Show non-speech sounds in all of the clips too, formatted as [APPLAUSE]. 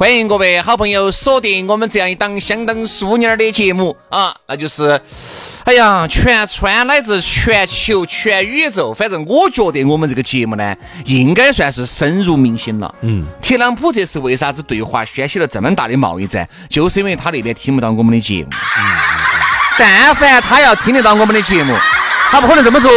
欢迎各位好朋友锁定我们这样一档相当淑女儿的节目啊，那就是，哎呀，全川乃至全球、全宇宙，反正我觉得我们这个节目呢，应该算是深入民心了。嗯，特朗普这次为啥子对华掀起了这么大的贸易战？就是因为他那边听不到我们的节目。嗯，但凡他要听得到我们的节目，他不可能这么做。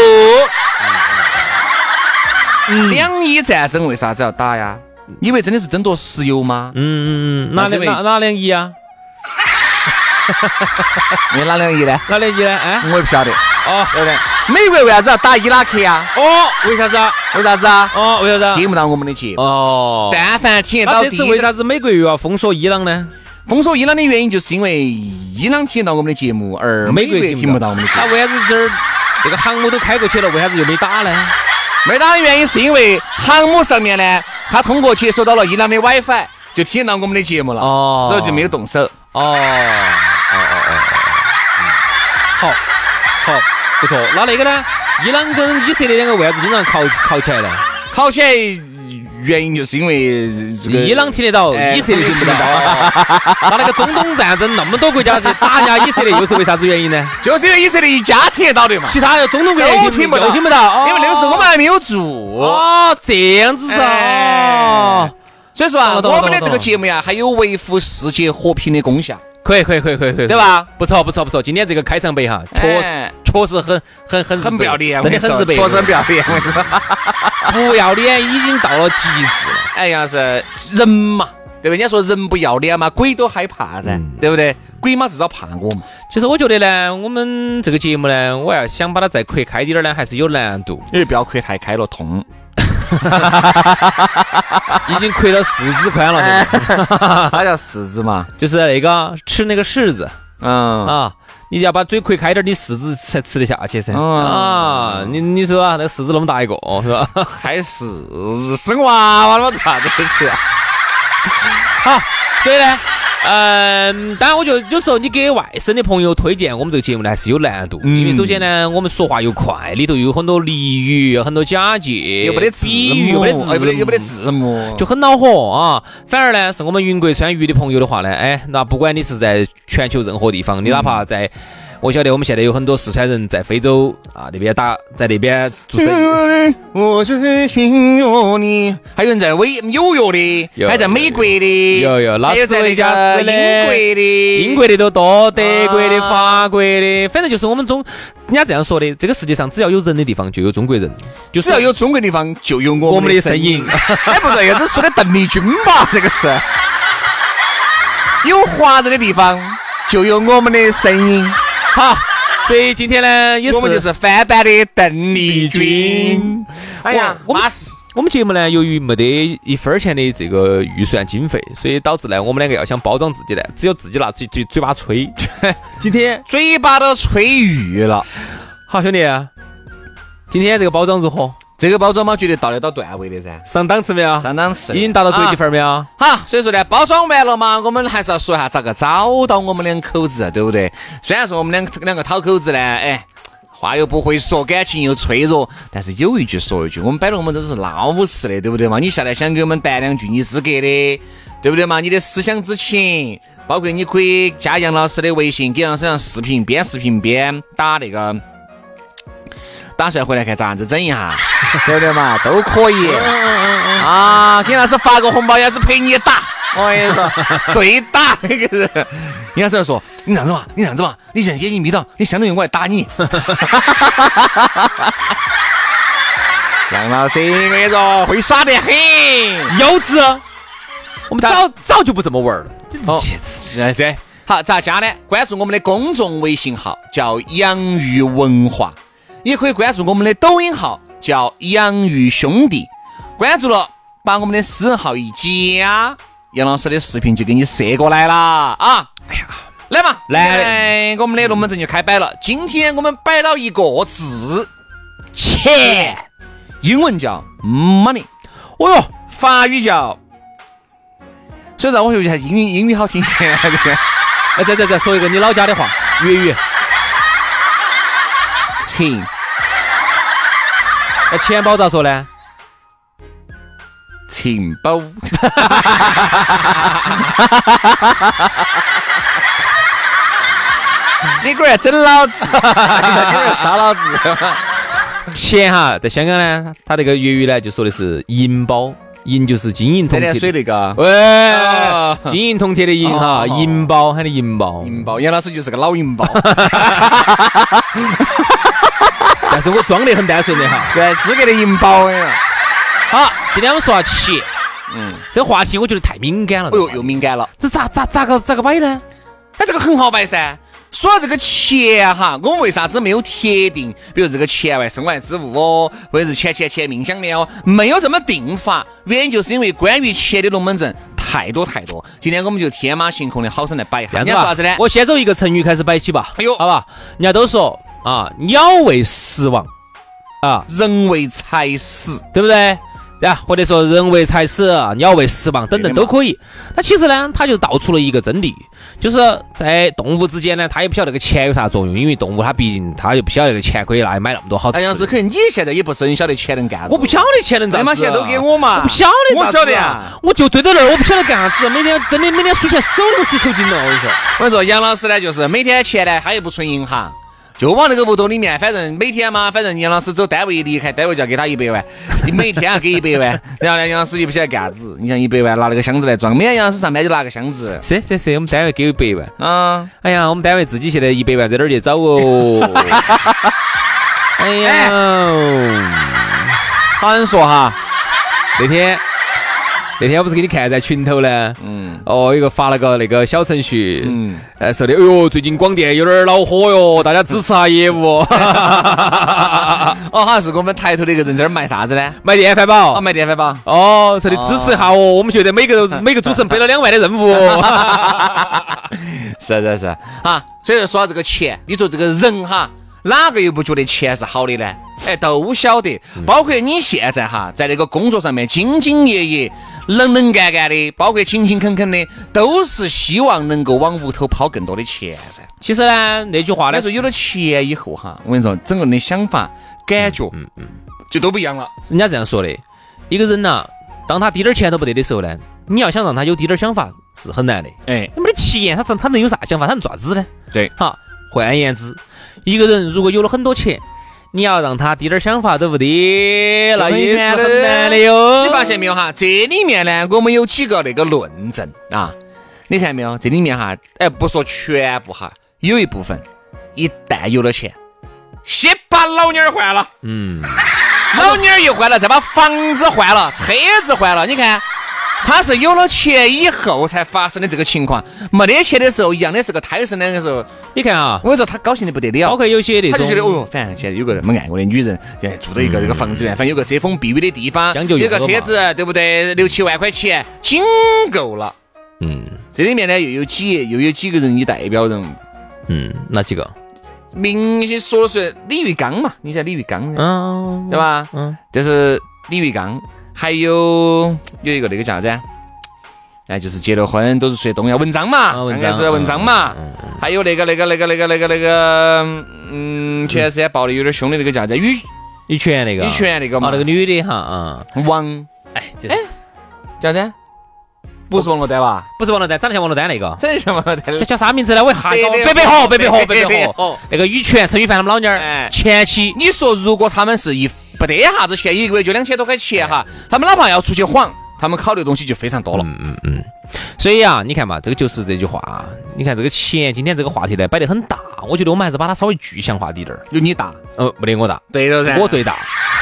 两伊战争为啥子要打呀？你以为真的是争夺石油吗？嗯嗯嗯，哪两哪哪两亿啊？[LAUGHS] 你哪两亿呢？哪两亿呢？哎，我也不晓得。哦，对不对？美国为啥子要打伊拉克呀？哦，为啥子啊？为啥子啊？哦，为啥子？听不到我们的节目。哦。但凡听得到。这次为啥子美国又要封锁伊朗呢？封锁伊朗的原因就是因为伊朗听到我们的节目，而美国听不到我们的节目。那为啥子这儿这个航母都开过去了，为啥子又没打呢？没打的原因是因为航母上面呢，他通过接收到了伊朗的 WiFi，就听到我们的节目了，哦，所以就没有动手。哦，哦哦哦，好，好，不错。那那个呢？伊朗跟以色列两个为啥子经常考考起来呢？考起来。原因就是因为这个伊朗听得到，以色列听不到。[LAUGHS] 那那个中东战争那么多国家去打人家以色列，又是为啥子原因呢？就是因为以色列一家听得到的嘛，其他的中东国家都听不到，听不到。因为那个时候我们还没有做。哦，这样子噻。所以说啊，我们的这个节目呀，还有维护世界和平的功效。可以，可以，可以，可以，可以，对吧？不错，不错，不错。今天这个开场白哈，确实，确实很，很，很，很不要脸，真的很是白，确实很不要脸。不要脸已经到了极致了。哎呀，是人嘛，对不对？人家说人不要脸嘛，鬼都害怕噻，对不对？鬼嘛至少怕我嘛。其实我觉得呢，我们这个节目呢，我要想把它再扩开点儿呢，还是有难度。因为不要扩太开了，痛。[LAUGHS] 已经亏到四指宽了。[LAUGHS] 啥叫四指嘛？就是那个吃那个柿子。嗯啊。你要把嘴亏开点，你柿子才吃得下去噻。啊，你你说啊，那柿子那么大一个，是吧？[LAUGHS] 还柿生娃娃了嘛？啥子是？好，所以呢。嗯，当然，我觉得有时候你给外省的朋友推荐我们这个节目呢，还是有难度。因为首先呢，我们说话又快，里头有很多俚语，很多假借，又没得比喻，又没得字，又没得字幕，就很恼火啊。反而呢，是我们云贵川渝的朋友的话呢，哎，那不管你是在全球任何地方，你哪怕在。我晓得我们现在有很多四川人在非洲啊那边打，在那边做生意。我最心有你，还有人在威纽约的，还在美国的，有有，还有在那家英国的，英国的都多，德国的、法国的，反正就是我们中，人家这样说的，这个世界上只要有人的地方就有中国人，就是要有中国地方就有我们的身影。[LAUGHS] 哎，不对，这说的邓丽君吧？这个是，[LAUGHS] 有华人的地方就有我们的身影。好，所以今天呢，也是我们就是翻版的邓丽君。哎呀，我们我们节目呢，由于没得一分钱的这个预算经费，所以导致呢，我们两个要想包装自己呢，只有自己拿嘴嘴嘴巴吹。[LAUGHS] 今天嘴巴都吹绿了。好，兄弟，今天这个包装如何？这个包装嘛，绝对到得到段位的噻，上档次没有？上档次，已经达到国际范儿没有？好，所以说呢，包装完了嘛，我们还是要说一下咋个找到我们两口子，对不对？虽然说我们两两个讨口子呢，哎，话又不会说，感情又脆弱，但是有一句说一句，我们摆龙门阵是老实的，对不对嘛？你下来想给我们谈两句你资格的，对不对嘛？你的思想之情，包括你可以加杨老师的微信，给杨老师上视频，边视频边打那个。打算回来看咋样子整一下，对不对嘛？都可以啊！给老师发个红包，要是陪你打，我跟你说，[LAUGHS] 对打那个人。杨老师说：“你这样子嘛，你这样子嘛，你现在眼睛眯到，你相当于我来打你。”杨老师，我跟你说，会耍得很，幼稚。我们早早就不这么玩了。哦，对对。好，咋加呢？关注我们的公众微信号，叫“养育文化”，也可以关注我们的抖音号，叫“养育兄弟”。关注了，把我们的私人号一加，杨老师的视频就给你射过来了啊！哎呀，来嘛，来，我们的龙门阵就开摆了。今天我们摆到一个字，钱。英文叫 money，哦哟，法语叫，所以让我学一下英语，英语好听些。哎，再再再说一个你老家的话，粤语。钱，那钱包咋说呢？钱包。[LAUGHS] 你果然整老子，你在杀老子。钱哈，在香港呢，他这个粤语呢就说的是银包，银就是金银铜铁。水那个，喂，金银铜铁的银哈，银包喊的银包，银包，杨老师就是个老银包，但 [LAUGHS] 是我装得很单纯的哈，对，资格的银包呀。好，今天我们说下钱，嗯，这个话题我觉得太敏感了，哎呦，又敏感了，这咋咋咋个咋个摆呢？哎，这个很好摆噻。说到这个钱哈，我们为啥子没有铁定？比如这个钱外身外之物哦，或者是钱钱钱命相连哦，没有这么定法。原因就是因为关于钱的龙门阵太多太多。今天我们就天马行空的好生来摆一下。你说啥子呢？我先从一个成语开始摆起吧。哎呦，好吧，人家都说啊，鸟为食亡，啊，人为财死，对不对？啊，或者说人为财死，鸟为食亡等等都可以。那其实呢，他就道出了一个真理，就是在动物之间呢，他也不晓得这个钱有啥作用，因为动物它毕竟它又不晓得这个钱可以拿来买那么多好吃。好像是，可能你现在也不是很晓得钱能干啥。我不晓得钱能干啥。嘛，钱都给我嘛。我不晓得，我晓得啊。我就堆在那儿，我不晓得干啥子。每天真的每天输钱，手都输抽筋了。我跟你说，我跟你说，杨老师呢，就是每天钱呢，他又不存银行。就往那个屋头里面，反正每天嘛，反正杨老师走单位一离开，单位就要给他一百万，你每天要给一百万，[LAUGHS] 然后呢，杨老师也不晓得干啥子，你像一百万拿那个箱子来装，每天杨老师上班就拿个箱子。是是是，我们单位给一百万。啊，哎呀，我们单位自己现在一百万在哪儿去找哦？[LAUGHS] 哎呀，好人说哈，那天。那天我不是给你看在群头呢？嗯，哦，有个发了个那个小程序，嗯，呃，说的，哎呦，最近广电有点恼火哟，[LAUGHS] 大家支持下业务。[LAUGHS] 哦，好像是我们抬头的一个人在那儿卖啥子呢？卖电饭煲。哦，卖电饭煲。哦，说的支持一下哦，我们觉得每个 [LAUGHS] 每个主持人背了两万的任务。是是是，啊，所以说说到这个钱，你说这个人哈。哪个又不觉得钱是好的呢？哎，都晓得，包括你现在哈，在那个工作上面兢兢业业、能能干干的，包括勤勤恳恳的，都是希望能够往屋头抛更多的钱噻。其实呢，那句话来，说有了钱以后哈，我跟你说，整个人的想法、感觉，嗯嗯，就都不一样了。人家这样说的，一个人呐，当他滴点钱都不得的时候呢，你要想让他有滴点想法是很难的。哎，没得钱，他他能有啥想法？他能咋子呢？对，好，换言之。一个人如果有了很多钱，你要让他滴点想法都不得，那也是很难的哟。你发现没有哈？这里面呢，我们有几个那个论证啊。你看没有？这里面哈，哎，不说全部哈，有一部分，一旦有了钱，先把老娘儿换了，嗯，老娘儿一换了，再把房子换了，车子换了，你看。他是有了钱以后才发生的这个情况，没得钱的时候一样的是个胎生的时候。你看啊，我跟你说他高兴的不得了，包括有些那种，他就觉得哦哟，反正现在有个那么爱我的女人，住到一个这个房子里面，反正有个遮风避雨的地方，有个车子，对不对？六七万块钱，仅够了。嗯，这里面呢又有几又有几个人以代表人物。嗯，哪几个？明星说了算，李玉刚嘛，你像李玉刚，嗯，对吧？嗯，就是李玉刚。还有有一个那个叫啥子？哎，就是结了婚都是睡东阳文章嘛，应该是文章嘛。还有那个那个那个那个那个那个，嗯，前段时间爆的有点凶的那个叫啥子？羽羽泉那个，羽泉那个嘛，那个女的哈啊，王，哎，哎，叫啥子？不是王珞丹吧？不是王珞丹，长得像王珞丹那个，长得像王珞丹，叫叫啥名字呢？我一下白百合，白百合，白百合。那个羽泉，陈羽凡他们老娘儿，前妻。你说如果他们是一。不得啥子钱，一个月就两千多块钱哈。他们哪怕要出去晃，他们考虑的东西就非常多了。嗯嗯嗯。所以啊，你看嘛，这个就是这句话。你看这个钱，今天这个话题呢摆得很大，我觉得我们还是把它稍微具象化滴点儿。有你大，呃，没得我大，对了噻，我最大。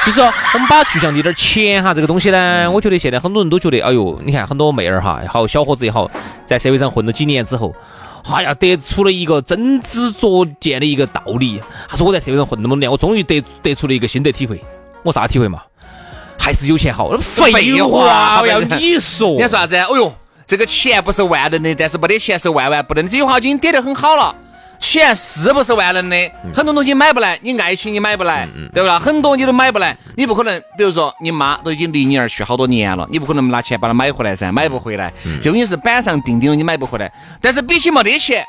就是说，我们把具象滴点儿，钱哈这个东西呢，我觉得现在很多人都觉得，哎呦，你看很多妹儿哈，好小伙子也好，在社会上混了几年之后，哎呀，得出了一个真知灼见的一个道理。他说我在社会上混那么多年，我终于得得出了一个心得体会。我啥体会嘛？还是有钱好。废话，我要你说，你说啥子？哦哟，这个钱不是万能的，但是没得钱是万万不能的。这句话已经点得很好了。钱是不是万能的？很多东西买不来，你爱情你买不来，对不啦？很多你都买不来，你不可能。比如说，你妈都已经离你而去好多年了，你不可能拿钱把它买回来噻，买不回来。这东西是板上钉钉的，你买不回来。但是比起没得钱。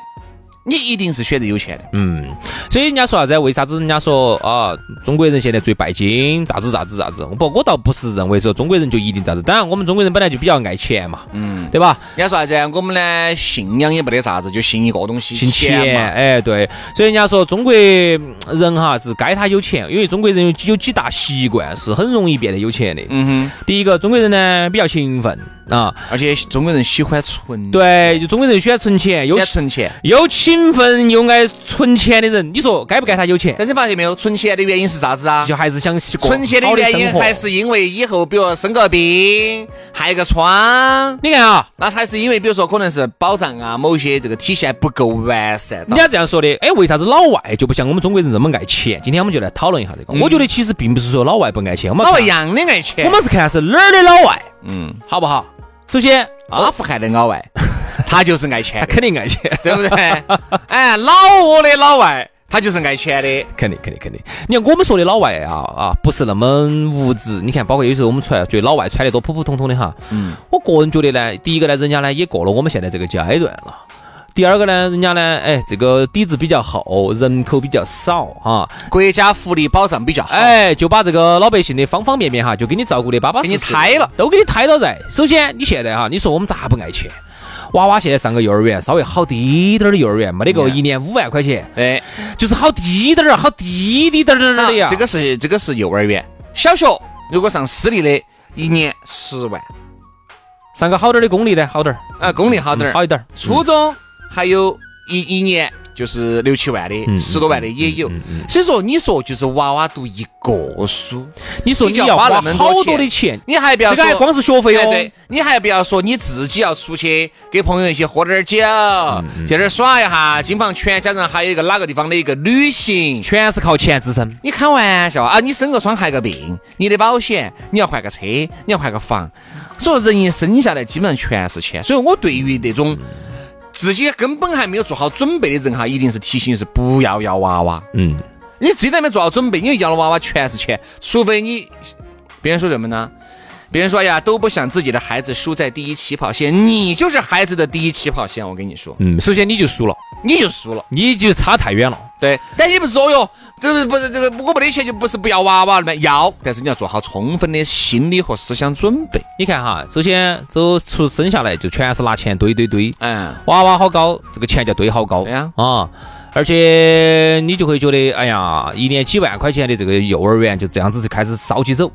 你一定是选择有钱的，嗯，所以人家说啥子？为啥子人家说啊，中国人现在最拜金，咋子咋子咋子？不，我倒不是认为说中国人就一定咋子。当然，我们中国人本来就比较爱钱嘛，嗯，对吧？人家说啥子？我们呢，信仰也没得啥子，就信一个东西，信钱嘛。哎，对。所以人家说中国人哈是该他有钱，因为中国人有有几大习惯是很容易变得有钱的。嗯哼。第一个，中国人呢比较勤奋。啊，而且中国人喜欢存，对，就中国人喜欢存钱，又存钱，又勤奋又爱存钱的人，你说该不该他有钱？但是发现没有，存钱的原因是啥子啊？就还是想存钱的原因，还是因为以后比如生个病、害个疮，你看啊，那还是因为比如说可能是保障啊，某些这个体系还不够完善。人家这样说的，哎，为啥子老外就不像我们中国人这么爱钱？今天我们就来讨论一下这个。我觉得其实并不是说老外不爱钱，我们老外一样的爱钱，我们是看是哪儿的老外，嗯，好不好？首先，阿富汗的老外，[LAUGHS] 他就是爱钱，他肯定爱钱，对不对？[LAUGHS] 哎，老挝的老外，他就是爱钱的，肯定，肯定，肯定。你看我们说的老外啊啊，不是那么物质。你看，包括有时候我们出来，觉得老外穿的多普普通通的哈。嗯。我个人觉得呢，第一个呢，人家呢也过了我们现在这个阶段了。第二个呢，人家呢，哎，这个底子比较厚，人口比较少哈，国家福利保障比较好，哎，就把这个老百姓的方方面面哈，就给你照顾的巴巴给你胎了，都给你胎到在。首先，你现在哈，你说我们咋不爱钱？娃娃现在上个幼儿园，稍微好低点儿的幼儿园，没得个一年五万块钱，哎，就是好低点儿，好低低点儿的呀。这个是这个是幼儿园，小学如果上私立的，一年十万，上个好点儿的公立的好点儿，啊，公立好点儿，好一点儿，初中。还有一一年就是六七万的，十多万的也有。所以说，你说就是娃娃读一个书，你说你要花那么好多的钱，你还不要说光是学费哦，对，你还不要说你自己要出去给朋友一起喝点酒，去那儿耍一下，金房全家人还有一个哪个地方的一个旅行，全是靠钱支撑。你开玩笑啊？你生个疮害个病，你的保险，你要换个车，你要换个房，所以人一生下来基本上全是钱。所以我对于那种。自己根本还没有做好准备的人哈，一定是提醒是不要要娃娃。嗯，你自己都没做好准备，因为要了娃娃全是钱，除非你别人说什么呢？别人说呀，都不想自己的孩子输在第一起跑线，你就是孩子的第一起跑线。我跟你说，嗯，首先你就输了，你就输了，你就差太远了。对，但你不是说哟，这不是不是这个，我没得钱就不是不要娃娃了吗？要，但是你要做好充分的心理和思想准备。你看哈，首先走出生下来就全是拿钱堆堆堆，嗯，娃娃好高，这个钱就堆好高，对呀，啊，而且你就会觉得，哎呀，一年几万块钱的这个幼儿园就这样子就开始烧起走。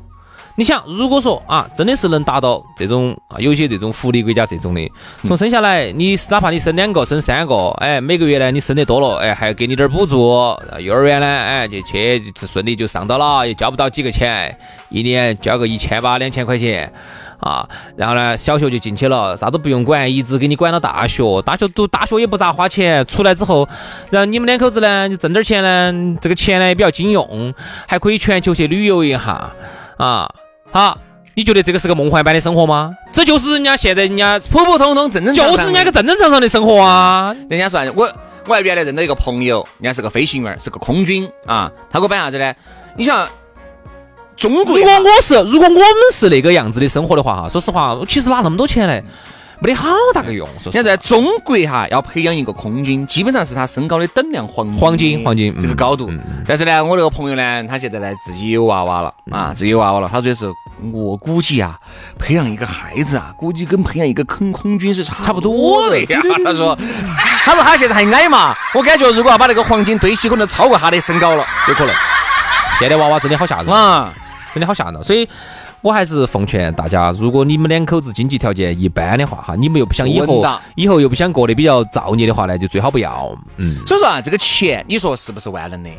你想，如果说啊，真的是能达到这种啊，有些这种福利国家这种的，从生下来，你哪怕你生两个、生三个，哎，每个月呢，你生得多了，哎，还要给你点补助。幼儿园呢，哎，就去顺利就上到了，也交不到几个钱，一年交个一千八、两千块钱啊。然后呢，小学就进去了，啥都不用管，一直给你管到大学。大学读大学也不咋花钱，出来之后，然后你们两口子呢，你挣点钱呢，这个钱呢也比较经用，还可以全球去旅游一下啊。好，你觉得这个是个梦幻般的生活吗？这就是人家现在人家普普通通、正正常常，就是人家个正正常常的生活啊。人家说，我我还原来认到一个朋友，人家是个飞行员，是个空军啊。他给我摆啥子呢？你想，中国如果我是如果我们是那个样子的生活的话哈，说实话，其实拿那么多钱来。没得好大个用。现在中国哈要培养一个空军，基本上是他身高的等量黄黄金黄金这个高度。但是呢，我那个朋友呢，他现在呢自己有娃娃了啊，自己有娃娃了。他说是，我估计啊，培养一个孩子啊，估计跟培养一个坑空军是差不多的呀。[LAUGHS] 他说，他说他现在还矮嘛，我感觉如果要把那个黄金堆起，可能超过他的身高了，有可能。现在娃娃真的好吓人啊，真的好吓人。所以。我还是奉劝大家，如果你们两口子经济条件一般的话，哈，你们又不想以后以后又不想过得比较造孽的话呢，就最好不要。嗯，所以说啊，这个钱，你说是不是万能的？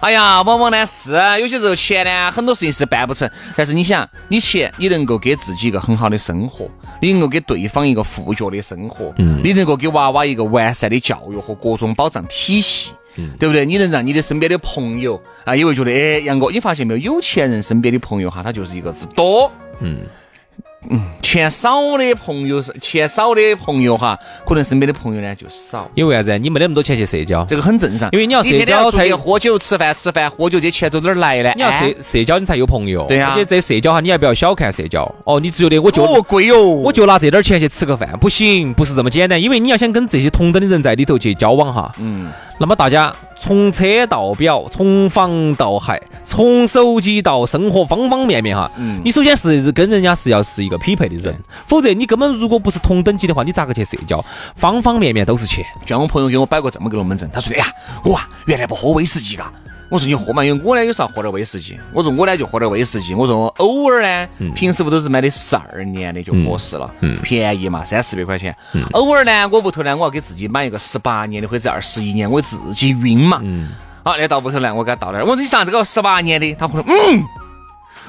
哎呀，往往呢是有些时候钱呢，很多事情是办不成。但是你想，你钱你能够给自己一个很好的生活，你能够给对方一个富足的生活，嗯，你能够给娃娃一个完善的教育和各种保障体系。对不对？你能让你的身边的朋友啊，也会觉得，哎，杨哥，你发现没有？有钱人身边的朋友哈，他就是一个字多。嗯。嗯，钱少的朋友是钱少的朋友哈，可能身边的朋友呢就少。因为啥子？你没得那么多钱去社交，这个很正常。因为你要社交才喝酒吃饭吃饭喝酒，这钱从哪儿来呢？你要社社交，你才有朋友。对呀。而且这社交哈，你还不要小看社交。哦，你只觉得我就哦贵哦，我就拿这点钱去吃个饭，不行，不是这么简单。因为你要想跟这些同等的人在里头去交往哈。嗯。那么大家从车到表，从房到海，从手机到生活方方面面哈，嗯，你首先是跟人家是要是一个匹配的人，否则你根本如果不是同等级的话，你咋个去社交？方方面面都是钱。就像我朋友给我摆过这么个龙门阵，他说哎呀，我啊原来不喝威士忌嘎。我说你喝嘛，因为我呢有时候喝点威士忌。我说我呢就喝点威士忌。我说偶尔呢，平时不都是买的十二年的就合适了，嗯便宜嘛，三四百块钱。偶尔呢，我屋头呢，我要给自己买一个十八年的或者二十一年，我自己晕嘛。好，那到屋头来，我给他倒点。我说你上这个十八年的，他喝嗯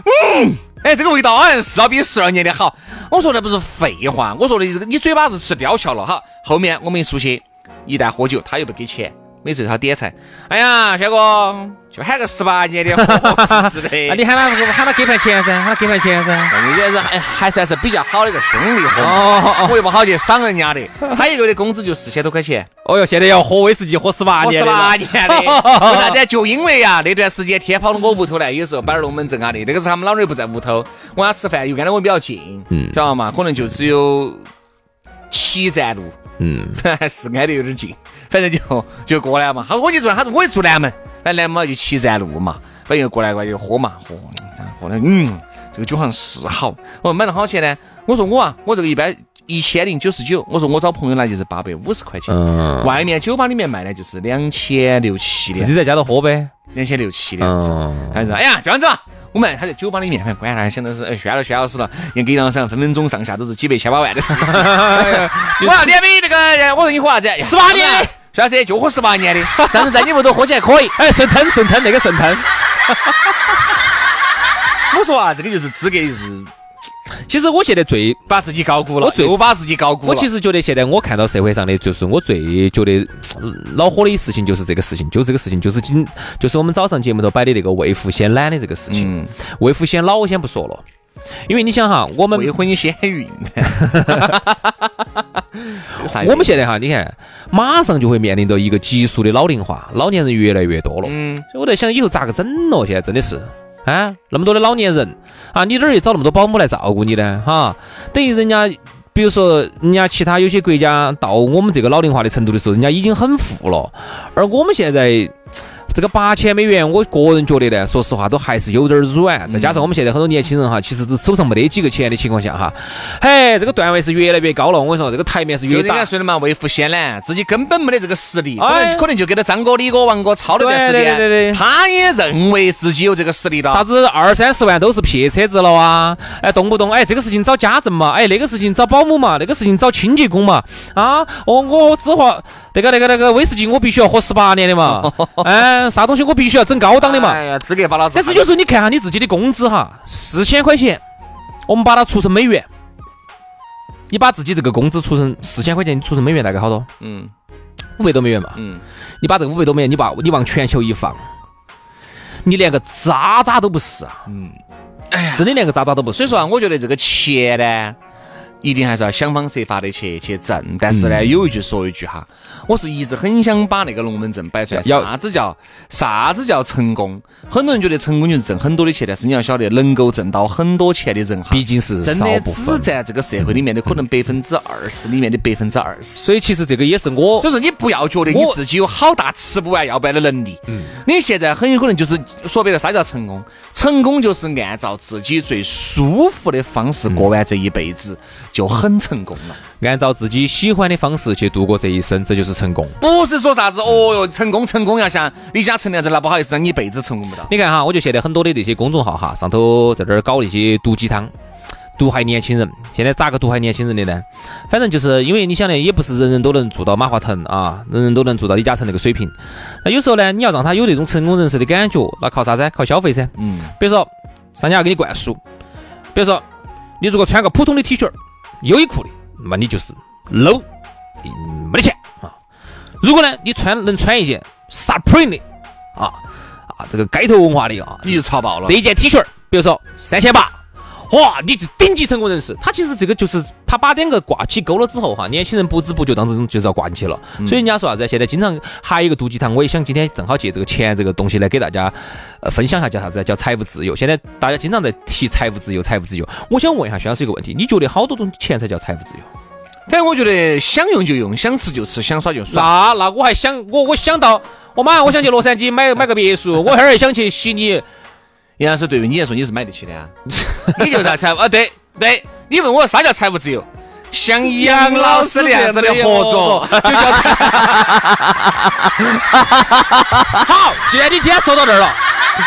嗯，哎，这个味道好像是要比十二年的好。我说的不是废话，我说的这个你嘴巴是吃吊桥了哈。后面我们一出去，一旦喝酒，他又不给钱。每次他点菜，哎呀，轩哥就喊个十八年的，是的。那 [LAUGHS] 你喊他喊他给盘钱噻，喊他给盘钱噻。那也是还还算是比较好的一个兄弟伙。哦我又不好去赏人家的。他一个月的工资就四千多块钱。哦哟，现在要喝威士忌喝十八年。十八年的。[LAUGHS] 为啥子？就因为呀，那段时间天跑到我屋头来，有时候摆点龙门阵啊的。那个时候他们老人不在屋头，我俩吃饭又跟他我比较近，嗯，晓得嘛？可能就只有七站路。嗯，还是挨得有点近，反正就就过来嘛。他说我就住，他说我也住南门，反正南门嘛就七站路嘛，反正过来过来就喝嘛，喝，喝的，嗯，这个酒好像是好。我买了好钱呢？我说我啊，我这个一般一千零九十九。我说我找朋友来就是八百五十块钱。嗯。外面酒吧里面卖的就是两千六七的。自己在家头喝呗，两千六七的样子。他说：“哎呀，这样子。”我们他在酒吧里面，反正管他，想的是哎，宣了宣老师了，人给两上分分钟上下都是几百千把万的事情。我要点杯那个，我说你喝啥子？十八年，徐老师就喝十八年的，上次在你屋头喝起来可以。哎，顺吞顺吞那个顺吞。[LAUGHS] 我说啊，这个就是资格就是。其实我现在最把自己高估了，我最把自己高估了。我其实觉得现在我看到社会上的，就是我最觉得恼火的事情，就是这个事情，就是这个事情，就是今就是我们早上节目头摆的那个未富先懒的这个事情。未富先老，我先不说了，因为你想哈，我们未婚先孕。我们现在哈，你看，马上就会面临着一个急速的老龄化，老年人越来越多了。嗯，所以我在想，以后咋个整咯？现在真的是。啊，那么多的老年人啊，你哪儿去找那么多保姆来照顾你呢？哈，等于人家，比如说人家其他有些国家到我们这个老龄化的程度的时候，人家已经很富了，而我们现在。这个八千美元，我个人觉得呢，说实话都还是有点软。再加上我们现在很多年轻人哈，其实手上没得几个钱的情况下哈，嘿，这个段位是越来越高了。我跟你说，这个台面是越大。人家说的嘛，为富先懒，自己根本没得这个实力，可能可能就给他张哥、李哥、王哥操了段时间。对对对。他也认为自己有这个实力了。啥子二三十万都是撇车子了啊？哎，动不动哎，这个事情找家政嘛，哎，那个事情找保姆嘛，那个事情找清洁工嘛。啊，哦，我只话那个那个那个威士忌，我必须要喝十八年的嘛。[LAUGHS] 哎，啥东西我必须要。整高档的嘛，哎呀，资格把老子。但是有时候你看下你自己的工资哈，四千块钱，我们把它除成美元，你把自己这个工资除成四千块钱，你除成美元大概好多？嗯，五百多美元嘛。嗯，你把这个五百多美元，你把你往全球一放，你连个渣渣都不是啊。嗯，哎呀，真的连个渣渣都不是。所以说啊，我觉得这个钱呢。一定还是要想方设法的去去挣，但是呢，有一句说一句哈，我是一直很想把那个龙门阵摆出来。啥子叫啥子叫成功？很多人觉得成功就是挣很多的钱，但是你要晓得，能够挣到很多钱的人哈，毕竟是真的只占这个社会里面的可能百分之二十里面的百分之二十。所以其实这个也是我，所以说你不要觉得你自己有好大吃不完要不完的能力。嗯。你现在很有可能就是说白了，啥叫成功？成功就是按照自己最舒服的方式过完这一辈子。就很成功了。按照自己喜欢的方式去度过这一生，这就是成功。不是说啥子哦哟，成功成功要像李嘉诚那样子，那不好意思，让你一辈子成功不到。你看哈，我觉得现在很多的那些公众号哈，上头在这儿搞那些毒鸡汤。毒害年轻人，现在咋个毒害年轻人的呢？反正就是因为你想的，也不是人人都能做到马化腾啊，人人都能做到李嘉诚那个水平。那有时候呢，你要让他有那种成功人士的感觉，那靠啥子？靠消费噻。嗯。比如说，商家给你灌输，比如说，你如果穿个普通的 T 恤、优衣库的，那么你就是 low，没得钱啊。如果呢，你穿能穿一件 Supreme 的啊啊，这个街头文化的啊，你就潮爆了。这一件 T 恤，比如说三千八。哇，你是顶级成功人士，他其实这个就是他把两个挂起钩了之后哈，年轻人不知不觉当中就是要挂进去了。所以人家说啥子？现在经常还有一个毒鸡汤，我也想今天正好借这个钱这个东西来给大家呃分享一下，叫啥子？叫财务自由。现在大家经常在提财务自由，财务自由。我想问一下徐老师一个问题，你觉得好多东钱才叫财务自由？反正我觉得想用就用，想吃就吃，想耍就耍。那那我还想我我想到我马上我想去洛杉矶买买个别墅，我后儿想去悉尼。杨老师，对于你来说，你是买得起的啊？你就在财务啊？对对，你问我啥叫财务自由？像杨老师这样子的合作就叫财。好，既然你今天说到这儿了，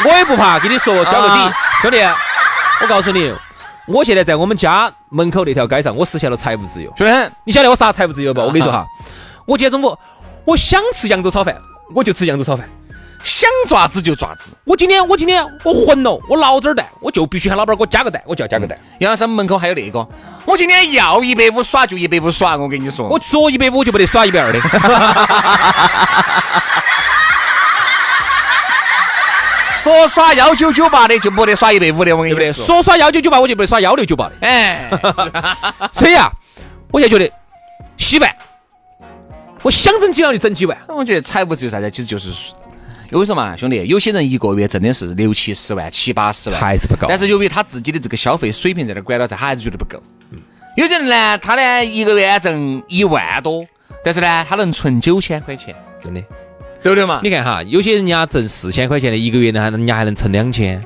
我也不怕，给你说交个底，兄弟，我告诉你，我现在在我们家门口那条街上，我实现了财务自由，兄弟，你晓得我啥财务自由不？我跟你说哈，我今天中午我想吃扬州炒饭，我就吃扬州炒饭。想爪子就爪子，我今天我今天我混了，我捞点蛋，我就必须喊老板给我加个蛋，我就要加个蛋。杨老师门口还有那个，我今天要一百五耍就一百五耍，我跟你说，我说一百五就不得耍一百二的。[LAUGHS] 说耍幺九九八的就不得耍一百五的，我跟你说，说耍幺九九八我就不得耍幺六九八的。哎，[LAUGHS] 所以啊，我就觉得稀饭，我想整几碗就整几碗。我觉得财务自由啥子，其实就是。有跟你说嘛，兄弟，有些人一个月挣的是六七十万、七八十万，还是不够。但是由于他自己的这个消费水平在那管到在，他还是觉得不够。有些人呢，他呢一个月挣一万多，但是呢，他能存九千块钱，真的，对不对嘛？你看哈，有些人家挣四千块钱的一个月呢，人家还能存两千。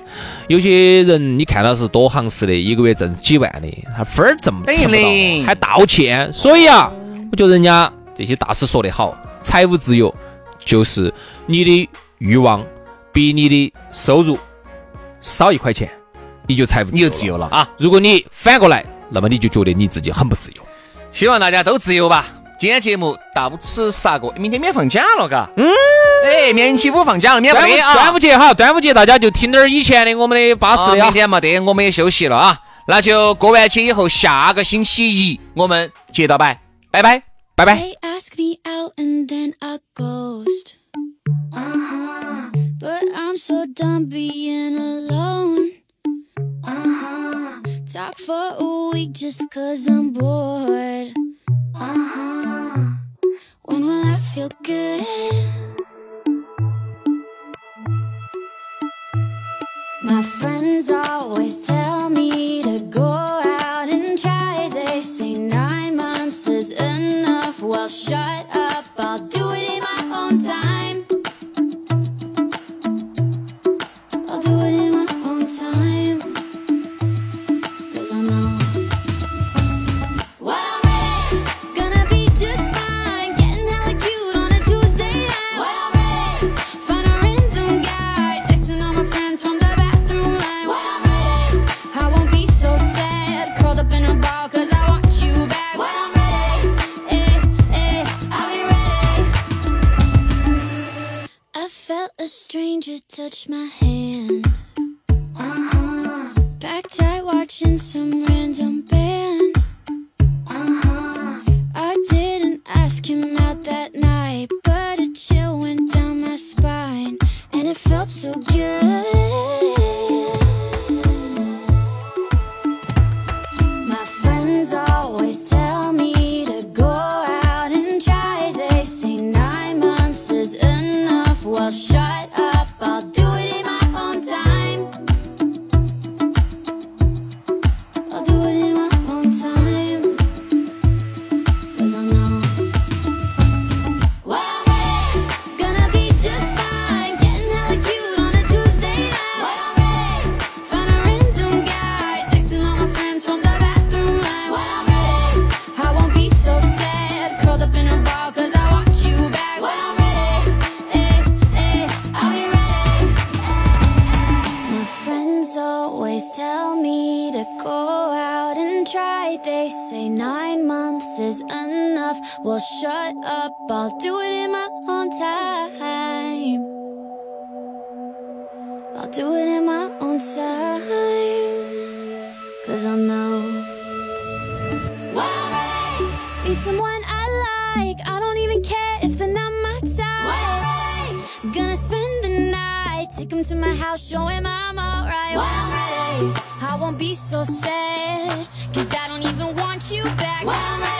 有些人你看到是多行市的，一个月挣几万的，他分儿挣不到，还道歉。所以啊，我觉得人家这些大师说的好，财务自由就是你的。欲望比你的收入少一块钱，你就财富你就自由了啊！如果你反过来，那么你就觉得你自己很不自由。希望大家都自由吧。今天节目到此杀过，明天免放假了，嘎。嗯。哎，明天期五放假了，免不得啊。端午节哈，端午节大家就听点儿以前的我们的巴适的。明天没得，我们也休息了啊。那就过完节以后，下个星期一我们接到拜，拜拜，拜拜。So done being alone. Uh huh. Talk for a week just cause I'm bored. Uh huh. When will I feel good? Touch my hand. Uh-huh. Back tight watching some random band. Uh-huh. I didn't ask him out that night, but a chill went down my spine, and it felt so good. Well, shut up, I'll do it in my own time. I'll do it in my own time. Cause I know. Why would be someone I like? I don't even care if they're not my type. Why Gonna spend the night, take them to my house, show him I'm alright. Ready, I won't be so sad. Cause I don't even want you back. Why